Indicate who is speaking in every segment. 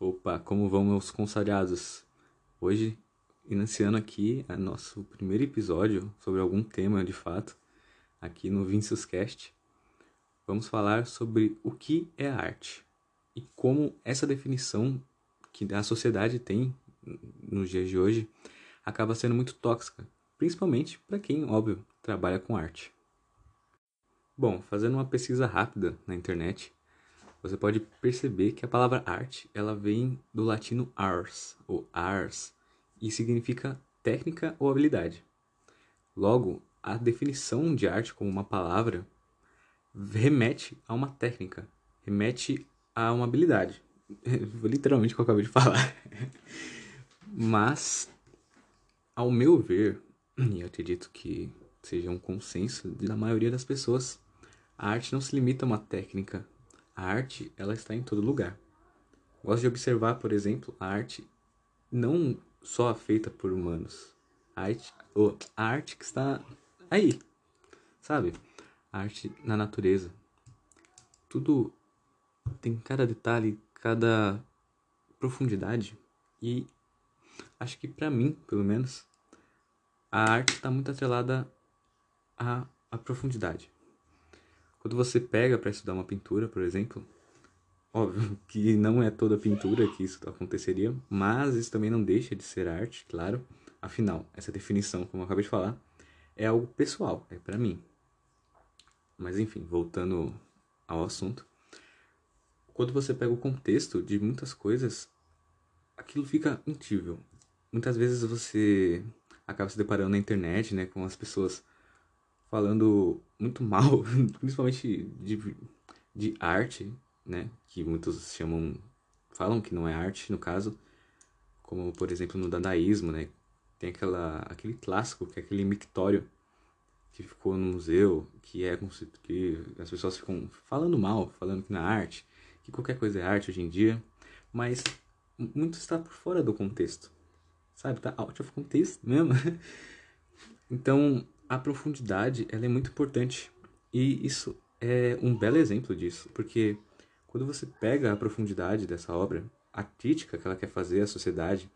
Speaker 1: Opa, como vão meus consagrados? Hoje, iniciando aqui é nosso primeiro episódio sobre algum tema de fato, aqui no Vincius Cast, vamos falar sobre o que é arte e como essa definição que a sociedade tem nos dias de hoje acaba sendo muito tóxica, principalmente para quem, óbvio, trabalha com arte. Bom, fazendo uma pesquisa rápida na internet, você pode perceber que a palavra arte ela vem do latino ars ou ars e significa técnica ou habilidade. Logo, a definição de arte como uma palavra remete a uma técnica, remete a uma habilidade. Literalmente o que eu acabei de falar. Mas, ao meu ver, e eu acredito que seja um consenso da maioria das pessoas, a arte não se limita a uma técnica a arte, ela está em todo lugar. Gosto de observar, por exemplo, a arte não só feita por humanos. A arte, a arte que está aí, sabe? A arte na natureza. Tudo tem cada detalhe, cada profundidade. E acho que para mim, pelo menos, a arte está muito atrelada à, à profundidade. Quando você pega para estudar uma pintura, por exemplo, óbvio que não é toda pintura que isso aconteceria, mas isso também não deixa de ser arte, claro. Afinal, essa definição, como eu acabei de falar, é algo pessoal, é para mim. Mas enfim, voltando ao assunto, quando você pega o contexto de muitas coisas, aquilo fica intível. Muitas vezes você acaba se deparando na internet, né, com as pessoas falando muito mal, principalmente de, de arte, né? Que muitos chamam, falam que não é arte, no caso, como por exemplo no dadaísmo, né? Tem aquela, aquele clássico, que é aquele mictório que ficou no museu, que é que as pessoas ficam falando mal, falando que não é arte, que qualquer coisa é arte hoje em dia, mas muito está por fora do contexto, sabe? Tá out of context mesmo. então, a profundidade ela é muito importante e isso é um belo exemplo disso, porque quando você pega a profundidade dessa obra, a crítica que ela quer fazer à sociedade,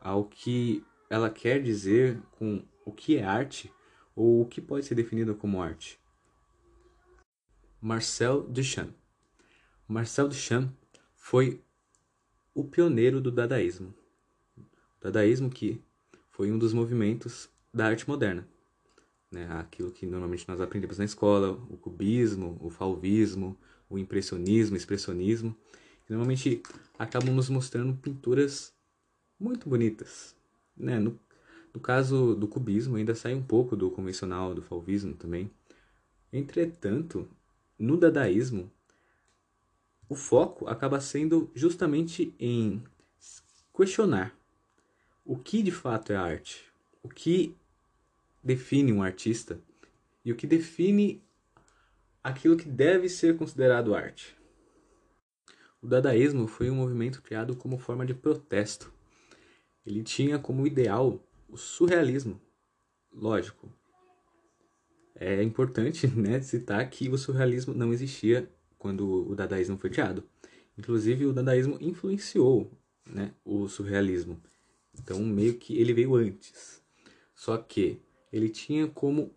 Speaker 1: ao que ela quer dizer com o que é arte ou o que pode ser definido como arte. Marcel Duchamp. Marcel Duchamp foi o pioneiro do dadaísmo. O dadaísmo que foi um dos movimentos da arte moderna né, aquilo que normalmente nós aprendemos na escola, o cubismo, o fauvismo, o impressionismo, o expressionismo, que normalmente acabam nos mostrando pinturas muito bonitas. Né? No, no caso do cubismo, ainda sai um pouco do convencional, do fauvismo também. Entretanto, no dadaísmo, o foco acaba sendo justamente em questionar o que de fato é arte, o que define um artista e o que define aquilo que deve ser considerado arte. O dadaísmo foi um movimento criado como forma de protesto. Ele tinha como ideal o surrealismo. Lógico, é importante né, citar que o surrealismo não existia quando o dadaísmo foi criado. Inclusive, o dadaísmo influenciou né, o surrealismo. Então, meio que ele veio antes. Só que ele tinha como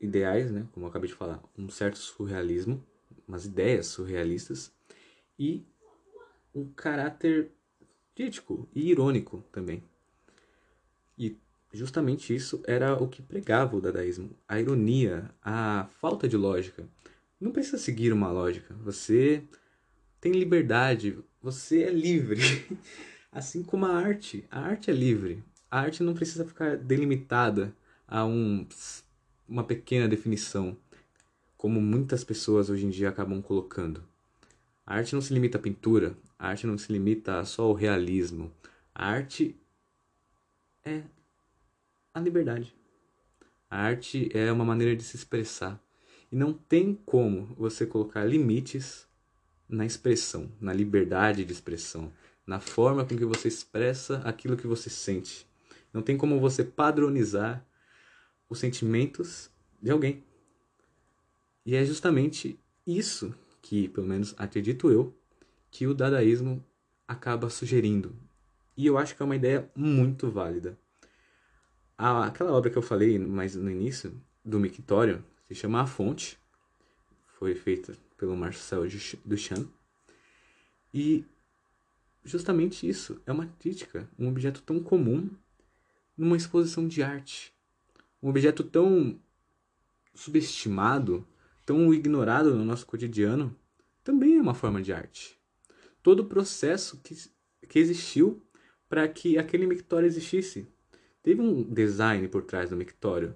Speaker 1: ideais, né, como eu acabei de falar, um certo surrealismo, umas ideias surrealistas e um caráter crítico e irônico também. E justamente isso era o que pregava o dadaísmo, a ironia, a falta de lógica. Não precisa seguir uma lógica. Você tem liberdade, você é livre. Assim como a arte, a arte é livre. A arte não precisa ficar delimitada a um, uma pequena definição, como muitas pessoas hoje em dia acabam colocando. A arte não se limita à pintura, a arte não se limita só ao realismo. A arte é a liberdade. A arte é uma maneira de se expressar. E não tem como você colocar limites na expressão, na liberdade de expressão, na forma com que você expressa aquilo que você sente. Não tem como você padronizar os sentimentos de alguém. E é justamente isso que, pelo menos acredito eu, que o dadaísmo acaba sugerindo. E eu acho que é uma ideia muito válida. Aquela obra que eu falei mais no início, do Mictório, se chama A Fonte. Foi feita pelo Marcel Duchamp. E justamente isso, é uma crítica, um objeto tão comum numa exposição de arte. Um objeto tão subestimado, tão ignorado no nosso cotidiano, também é uma forma de arte. Todo o processo que, que existiu para que aquele mictório existisse. Teve um design por trás do mictório,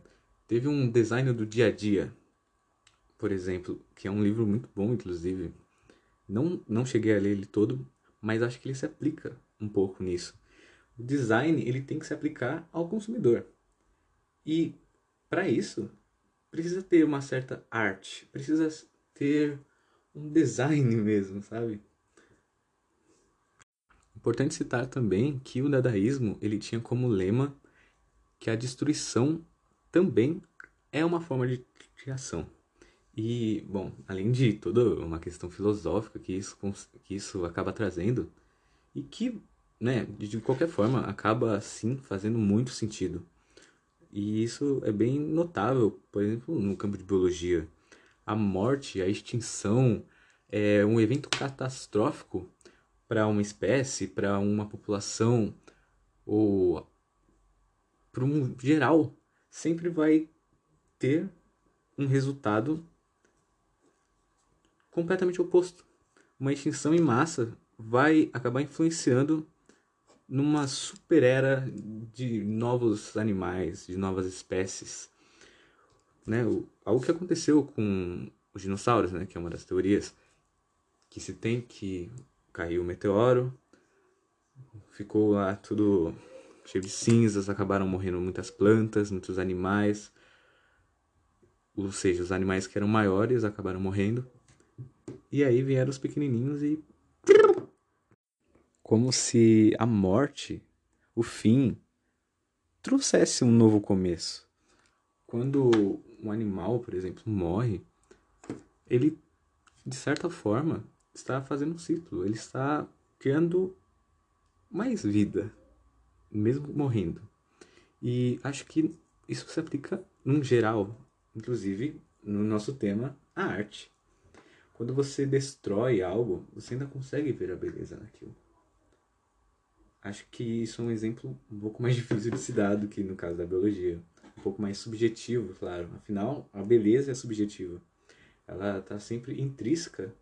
Speaker 1: teve um design do dia a dia, por exemplo, que é um livro muito bom, inclusive. Não, não cheguei a ler ele todo, mas acho que ele se aplica um pouco nisso. O design ele tem que se aplicar ao consumidor. E para isso, precisa ter uma certa arte, precisa ter um design mesmo, sabe? Importante citar também que o dadaísmo ele tinha como lema que a destruição também é uma forma de criação. E, bom, além de toda uma questão filosófica que isso, que isso acaba trazendo, e que, né, de qualquer forma, acaba, sim, fazendo muito sentido. E isso é bem notável, por exemplo, no campo de biologia. A morte, a extinção é um evento catastrófico para uma espécie, para uma população ou para um geral, sempre vai ter um resultado completamente oposto. Uma extinção em massa vai acabar influenciando numa super era de novos animais, de novas espécies. Né? Algo que aconteceu com os dinossauros, né? que é uma das teorias, que se tem que caiu o meteoro, ficou lá tudo cheio de cinzas, acabaram morrendo muitas plantas, muitos animais, ou seja, os animais que eram maiores acabaram morrendo, e aí vieram os pequenininhos e como se a morte, o fim, trouxesse um novo começo. Quando um animal, por exemplo, morre, ele, de certa forma, está fazendo um ciclo, ele está criando mais vida, mesmo morrendo. E acho que isso se aplica num geral, inclusive no nosso tema, a arte. Quando você destrói algo, você ainda consegue ver a beleza naquilo acho que isso é um exemplo um pouco mais difícil de se dar do que no caso da biologia. Um pouco mais subjetivo, claro. Afinal, a beleza é subjetiva. Ela está sempre intrínseca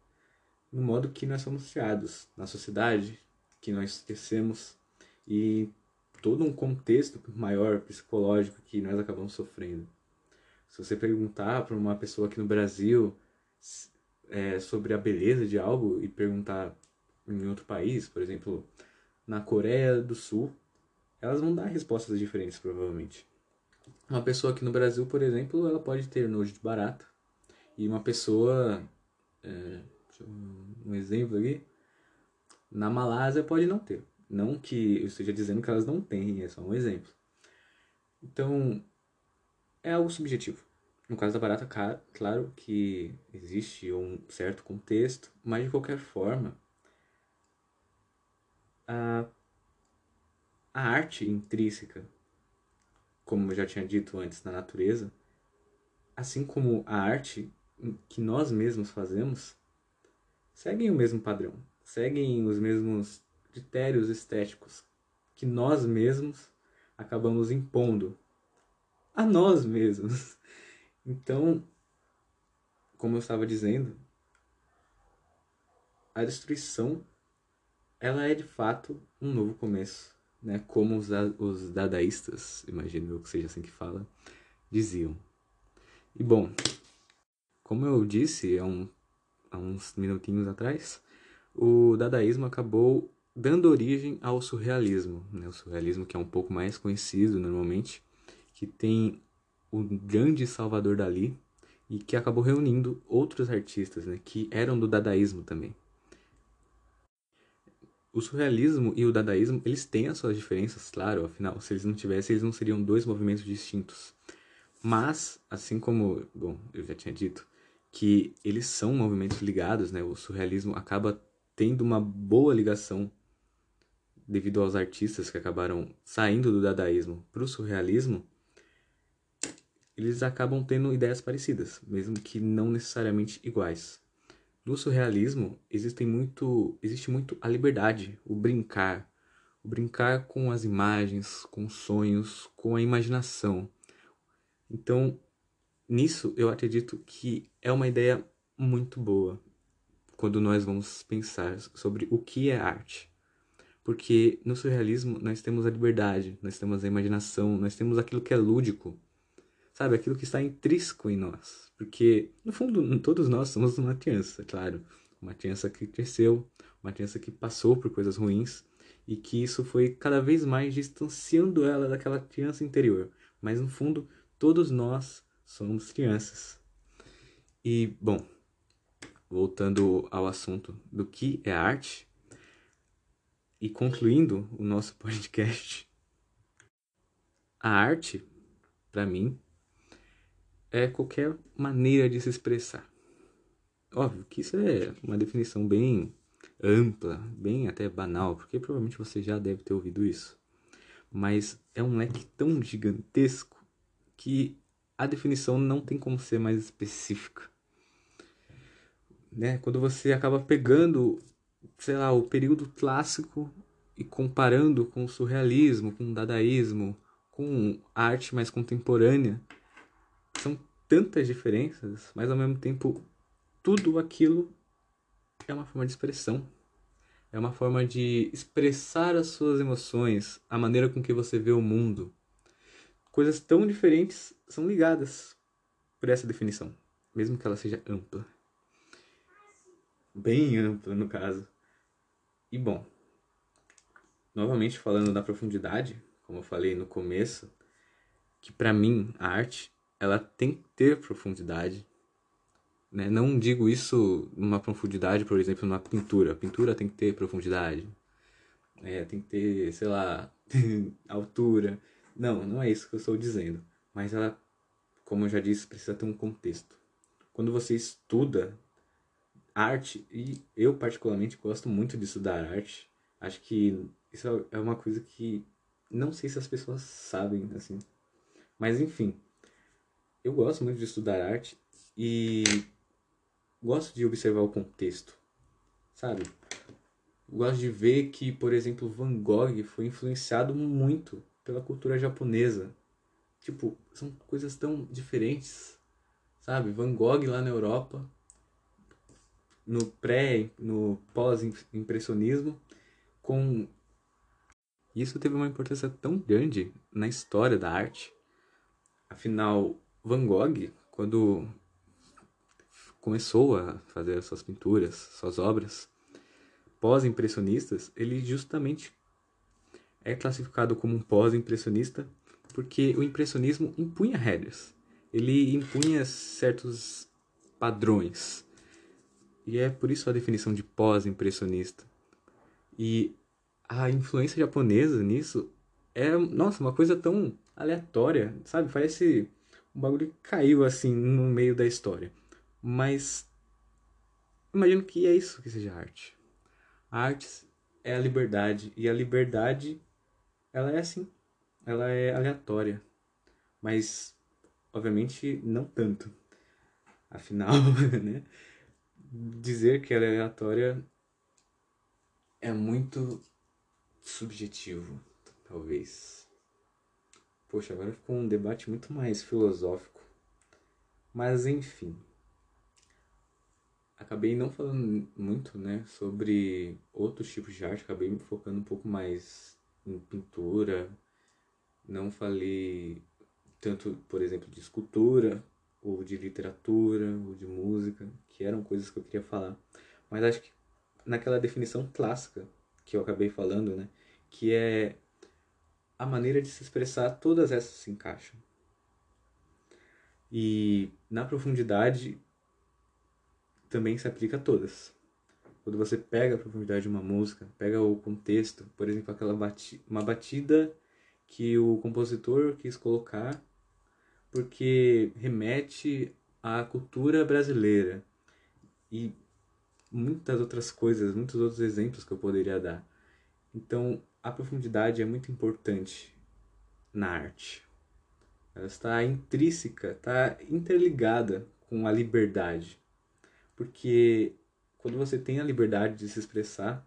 Speaker 1: no modo que nós somos criados, na sociedade que nós tecemos e todo um contexto maior psicológico que nós acabamos sofrendo. Se você perguntar para uma pessoa aqui no Brasil é, sobre a beleza de algo e perguntar em outro país, por exemplo, na Coreia do Sul, elas vão dar respostas diferentes, provavelmente. Uma pessoa aqui no Brasil, por exemplo, ela pode ter nojo de barata. E uma pessoa, é, um exemplo aqui, na Malásia pode não ter. Não que eu esteja dizendo que elas não têm, é só um exemplo. Então, é algo subjetivo. No caso da barata, claro que existe um certo contexto, mas de qualquer forma, a, a arte intrínseca, como eu já tinha dito antes, na natureza, assim como a arte que nós mesmos fazemos, seguem o mesmo padrão, seguem os mesmos critérios estéticos que nós mesmos acabamos impondo a nós mesmos. Então, como eu estava dizendo, a destruição ela é de fato um novo começo, né? Como os, os dadaístas, imagino eu que seja assim que fala, diziam. E bom, como eu disse há, um, há uns minutinhos atrás, o dadaísmo acabou dando origem ao surrealismo, né? O surrealismo que é um pouco mais conhecido normalmente, que tem o grande Salvador Dali e que acabou reunindo outros artistas, né? Que eram do dadaísmo também o surrealismo e o dadaísmo, eles têm as suas diferenças, claro, afinal, se eles não tivessem, eles não seriam dois movimentos distintos. Mas, assim como, bom, eu já tinha dito, que eles são movimentos ligados, né? O surrealismo acaba tendo uma boa ligação devido aos artistas que acabaram saindo do dadaísmo para o surrealismo, eles acabam tendo ideias parecidas, mesmo que não necessariamente iguais. No surrealismo existem muito, existe muito a liberdade, o brincar, o brincar com as imagens, com os sonhos, com a imaginação. Então, nisso eu acredito que é uma ideia muito boa quando nós vamos pensar sobre o que é arte. Porque no surrealismo nós temos a liberdade, nós temos a imaginação, nós temos aquilo que é lúdico, sabe? Aquilo que está intrínseco em nós. Porque, no fundo, todos nós somos uma criança, claro. Uma criança que cresceu, uma criança que passou por coisas ruins e que isso foi cada vez mais distanciando ela daquela criança interior. Mas, no fundo, todos nós somos crianças. E, bom, voltando ao assunto do que é arte, e concluindo o nosso podcast, a arte, para mim, é qualquer maneira de se expressar. Óbvio que isso é uma definição bem ampla, bem até banal, porque provavelmente você já deve ter ouvido isso. Mas é um leque tão gigantesco que a definição não tem como ser mais específica. Né? Quando você acaba pegando sei lá, o período clássico e comparando com o surrealismo, com o dadaísmo, com arte mais contemporânea, tantas diferenças, mas ao mesmo tempo tudo aquilo é uma forma de expressão. É uma forma de expressar as suas emoções, a maneira com que você vê o mundo. Coisas tão diferentes são ligadas por essa definição, mesmo que ela seja ampla bem ampla no caso. E bom, novamente falando da profundidade, como eu falei no começo, que para mim a arte ela tem que ter profundidade. Né? Não digo isso numa profundidade, por exemplo, numa pintura. A pintura tem que ter profundidade. É, tem que ter, sei lá, altura. Não, não é isso que eu estou dizendo. Mas ela, como eu já disse, precisa ter um contexto. Quando você estuda arte, e eu particularmente gosto muito de estudar arte. Acho que isso é uma coisa que não sei se as pessoas sabem, assim. Mas enfim, eu gosto muito de estudar arte e gosto de observar o contexto, sabe? Gosto de ver que, por exemplo, Van Gogh foi influenciado muito pela cultura japonesa. Tipo, são coisas tão diferentes, sabe? Van Gogh lá na Europa no pré, no pós-impressionismo, com isso teve uma importância tão grande na história da arte. Afinal, Van Gogh, quando começou a fazer suas pinturas, suas obras pós-impressionistas, ele justamente é classificado como um pós-impressionista porque o impressionismo impunha regras. Ele impunha certos padrões e é por isso a definição de pós-impressionista. E a influência japonesa nisso é, nossa, uma coisa tão aleatória, sabe? Parece um bagulho caiu assim no meio da história. Mas imagino que é isso que seja arte. A arte é a liberdade e a liberdade ela é assim, ela é aleatória. Mas obviamente não tanto. Afinal, né? dizer que ela é aleatória é muito subjetivo, talvez. Poxa, agora ficou um debate muito mais filosófico. Mas enfim. Acabei não falando muito, né, sobre outros tipos de arte, acabei me focando um pouco mais em pintura. Não falei tanto, por exemplo, de escultura, ou de literatura, ou de música, que eram coisas que eu queria falar. Mas acho que naquela definição clássica que eu acabei falando, né, que é a maneira de se expressar, todas essas se encaixam. E na profundidade também se aplica a todas. Quando você pega a profundidade de uma música, pega o contexto, por exemplo, aquela bati uma batida que o compositor quis colocar porque remete à cultura brasileira e muitas outras coisas, muitos outros exemplos que eu poderia dar. Então, a profundidade é muito importante na arte. Ela está intrínseca, está interligada com a liberdade. Porque quando você tem a liberdade de se expressar,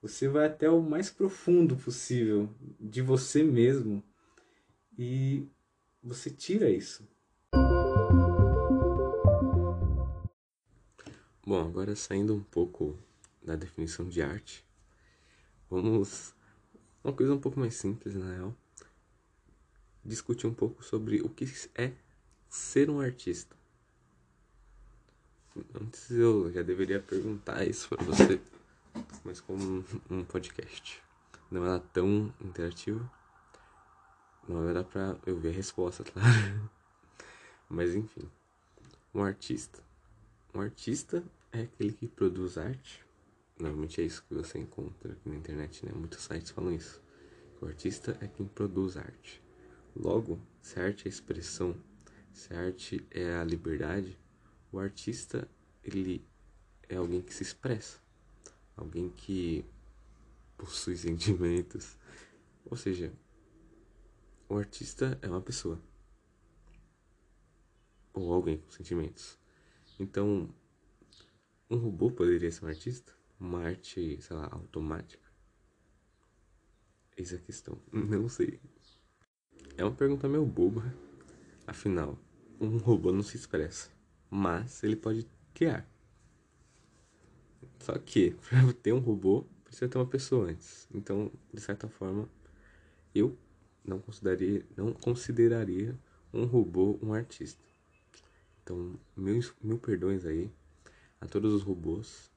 Speaker 1: você vai até o mais profundo possível de você mesmo e você tira isso.
Speaker 2: Bom, agora saindo um pouco da definição de arte, vamos uma coisa um pouco mais simples, na real. Discutir um pouco sobre o que é ser um artista. Antes eu já deveria perguntar isso para você, mas como um podcast não é tão interativo, não dar pra eu ver a resposta, claro. Mas enfim, um artista. Um artista é aquele que produz arte Normalmente é isso que você encontra aqui na internet, né? Muitos sites falam isso. O artista é quem produz arte. Logo, se a arte é a expressão, se a arte é a liberdade, o artista ele é alguém que se expressa, alguém que possui sentimentos. Ou seja, o artista é uma pessoa ou alguém com sentimentos. Então, um robô poderia ser um artista? Uma arte, sei lá, automática? Eis a questão. Não sei. É uma pergunta meio boba. Afinal, um robô não se expressa, mas ele pode criar. Só que, para ter um robô, precisa ter uma pessoa antes. Então, de certa forma, eu não consideraria, não consideraria um robô um artista. Então, mil, mil perdões aí a todos os robôs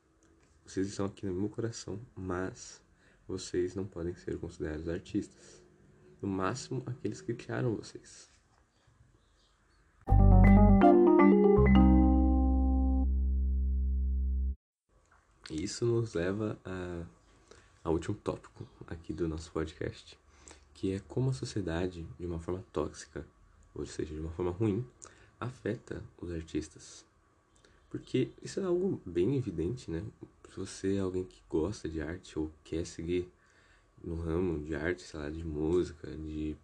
Speaker 2: vocês estão aqui no meu coração, mas vocês não podem ser considerados artistas. No máximo, aqueles que criaram vocês. E isso nos leva a, ao último tópico aqui do nosso podcast, que é como a sociedade, de uma forma tóxica, ou seja, de uma forma ruim, afeta os artistas. Porque isso é algo bem evidente, né? Se você é alguém que gosta de arte ou quer seguir no ramo de arte, sei lá, de música, de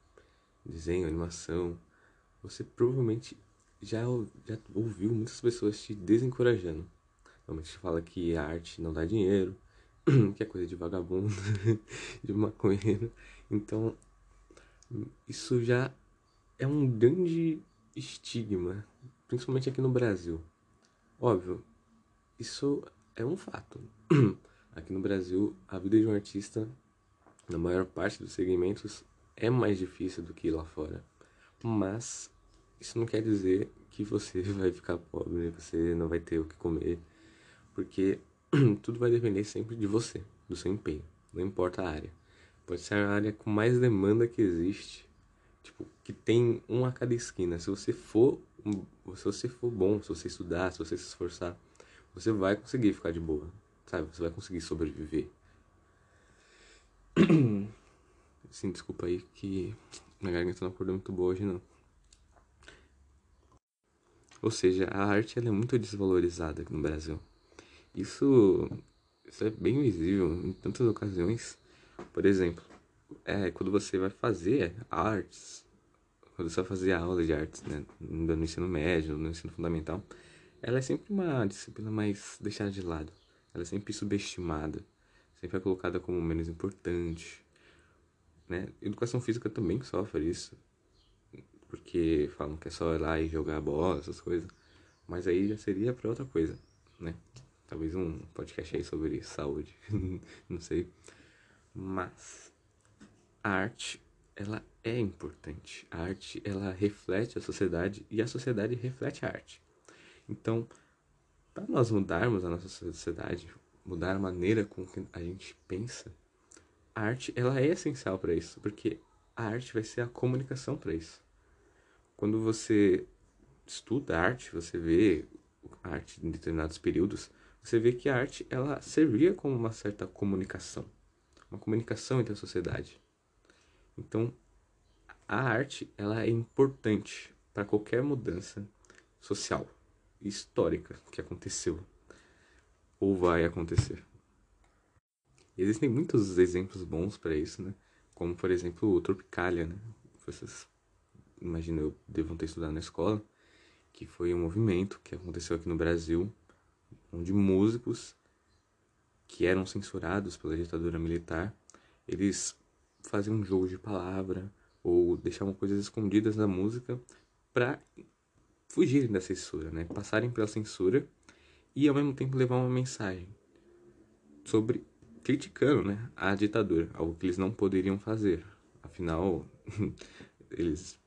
Speaker 2: desenho, animação, você provavelmente já, já ouviu muitas pessoas te desencorajando. Normalmente fala que a arte não dá dinheiro, que é coisa de vagabundo, de maconheiro. Então, isso já é um grande estigma, principalmente aqui no Brasil. Óbvio, isso é um fato. Aqui no Brasil, a vida de um artista, na maior parte dos segmentos, é mais difícil do que lá fora. Mas isso não quer dizer que você vai ficar pobre, você não vai ter o que comer, porque tudo vai depender sempre de você, do seu empenho, não importa a área. Pode ser a área com mais demanda que existe, tipo, que tem um a cada esquina. Se você for se você for bom, se você estudar, se você se esforçar, você vai conseguir ficar de boa, sabe? Você vai conseguir sobreviver. Sim, desculpa aí que minha garganta não acordou muito boa hoje não. Ou seja, a arte ela é muito desvalorizada aqui no Brasil. Isso, isso é bem visível em tantas ocasiões. Por exemplo, é quando você vai fazer artes, quando você vai fazer aula de artes, né, no ensino médio, no ensino fundamental, ela é sempre uma disciplina mais deixada de lado. Ela é sempre subestimada, sempre é colocada como menos importante, né? Educação física também sofre isso, porque falam que é só ir lá e jogar bola, essas coisas. Mas aí já seria para outra coisa, né? Talvez um podcast aí sobre saúde, não sei. Mas a arte ela é importante. A arte, ela reflete a sociedade e a sociedade reflete a arte. Então, para nós mudarmos a nossa sociedade, mudar a maneira com que a gente pensa, a arte, ela é essencial para isso, porque a arte vai ser a comunicação para isso. Quando você estuda arte, você vê a arte em determinados períodos, você vê que a arte ela servia como uma certa comunicação, uma comunicação entre a sociedade. Então, a arte ela é importante para qualquer mudança social histórica que aconteceu ou vai acontecer. E existem muitos exemplos bons para isso, né? Como, por exemplo, o Tropicalia, né? Vocês, imagino, eu devam ter estudado na escola, que foi um movimento que aconteceu aqui no Brasil, onde músicos que eram censurados pela ditadura militar, eles faziam um jogo de palavra ou deixavam coisas escondidas na música para fugirem da censura, né? Passarem pela censura e ao mesmo tempo levar uma mensagem sobre criticando, né, a ditadura, algo que eles não poderiam fazer. Afinal, eles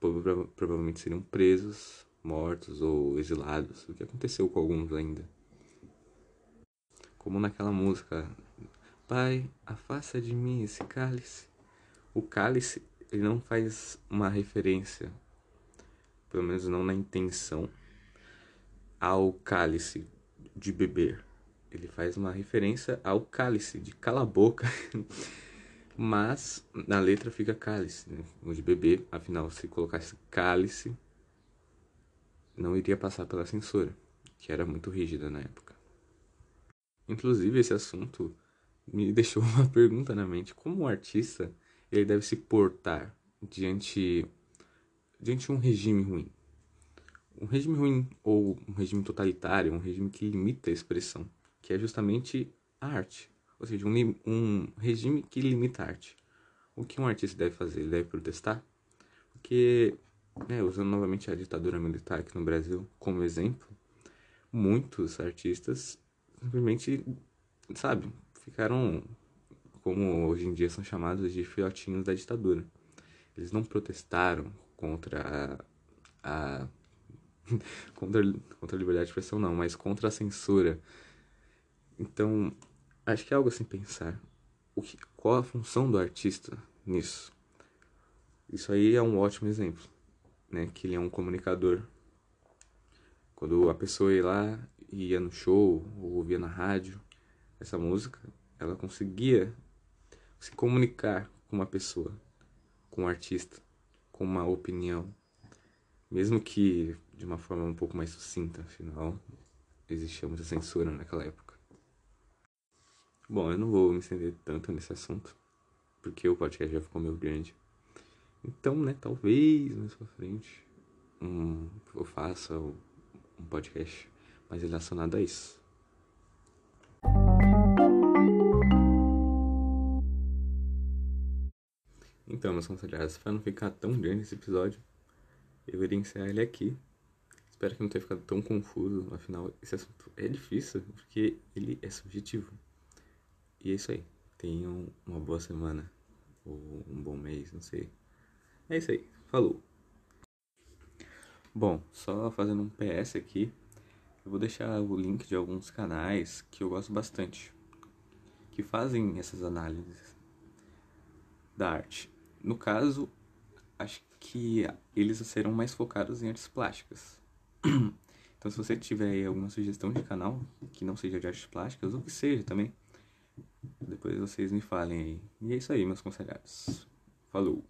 Speaker 2: provavelmente seriam presos, mortos ou exilados, o que aconteceu com alguns ainda. Como naquela música, Pai, afasta de mim esse cálice. O cálice, ele não faz uma referência, pelo menos não na intenção, ao cálice de beber. Ele faz uma referência ao cálice, de cala a boca. Mas na letra fica cálice, né? o de beber. Afinal, se colocasse cálice, não iria passar pela censura, que era muito rígida na época. Inclusive, esse assunto me deixou uma pergunta na mente: como um artista ele deve se portar diante diante de um regime ruim? Um regime ruim ou um regime totalitário, um regime que limita a expressão, que é justamente a arte, ou seja, um, um regime que limita a arte. O que um artista deve fazer? Ele deve protestar? Porque, né, usando novamente a ditadura militar aqui no Brasil como exemplo, muitos artistas simplesmente, sabe, ficaram, como hoje em dia são chamados de filhotinhos da ditadura. Eles não protestaram contra a, a contra, contra a liberdade de expressão não, mas contra a censura. Então, acho que é algo assim pensar. O que, qual a função do artista nisso? Isso aí é um ótimo exemplo, né? Que ele é um comunicador. Quando a pessoa ia lá, ia no show ou ouvia na rádio essa música, ela conseguia se comunicar com uma pessoa, com um artista, com uma opinião, mesmo que de uma forma um pouco mais sucinta, afinal existia muita censura naquela época. Bom, eu não vou me estender tanto nesse assunto, porque o podcast já ficou meio grande. Então, né, talvez mais pra frente um, eu faça um podcast mais relacionado a isso. Então, meus considerados, para não ficar tão grande esse episódio, eu iria encerrar ele aqui. Espero que não tenha ficado tão confuso, afinal, esse assunto é difícil, porque ele é subjetivo. E é isso aí. Tenham uma boa semana, ou um bom mês, não sei. É isso aí. Falou! Bom, só fazendo um PS aqui, eu vou deixar o link de alguns canais que eu gosto bastante, que fazem essas análises da arte. No caso, acho que eles serão mais focados em artes plásticas. Então, se você tiver alguma sugestão de canal que não seja de artes plásticas, ou que seja também, depois vocês me falem aí. E é isso aí, meus conselhados. Falou!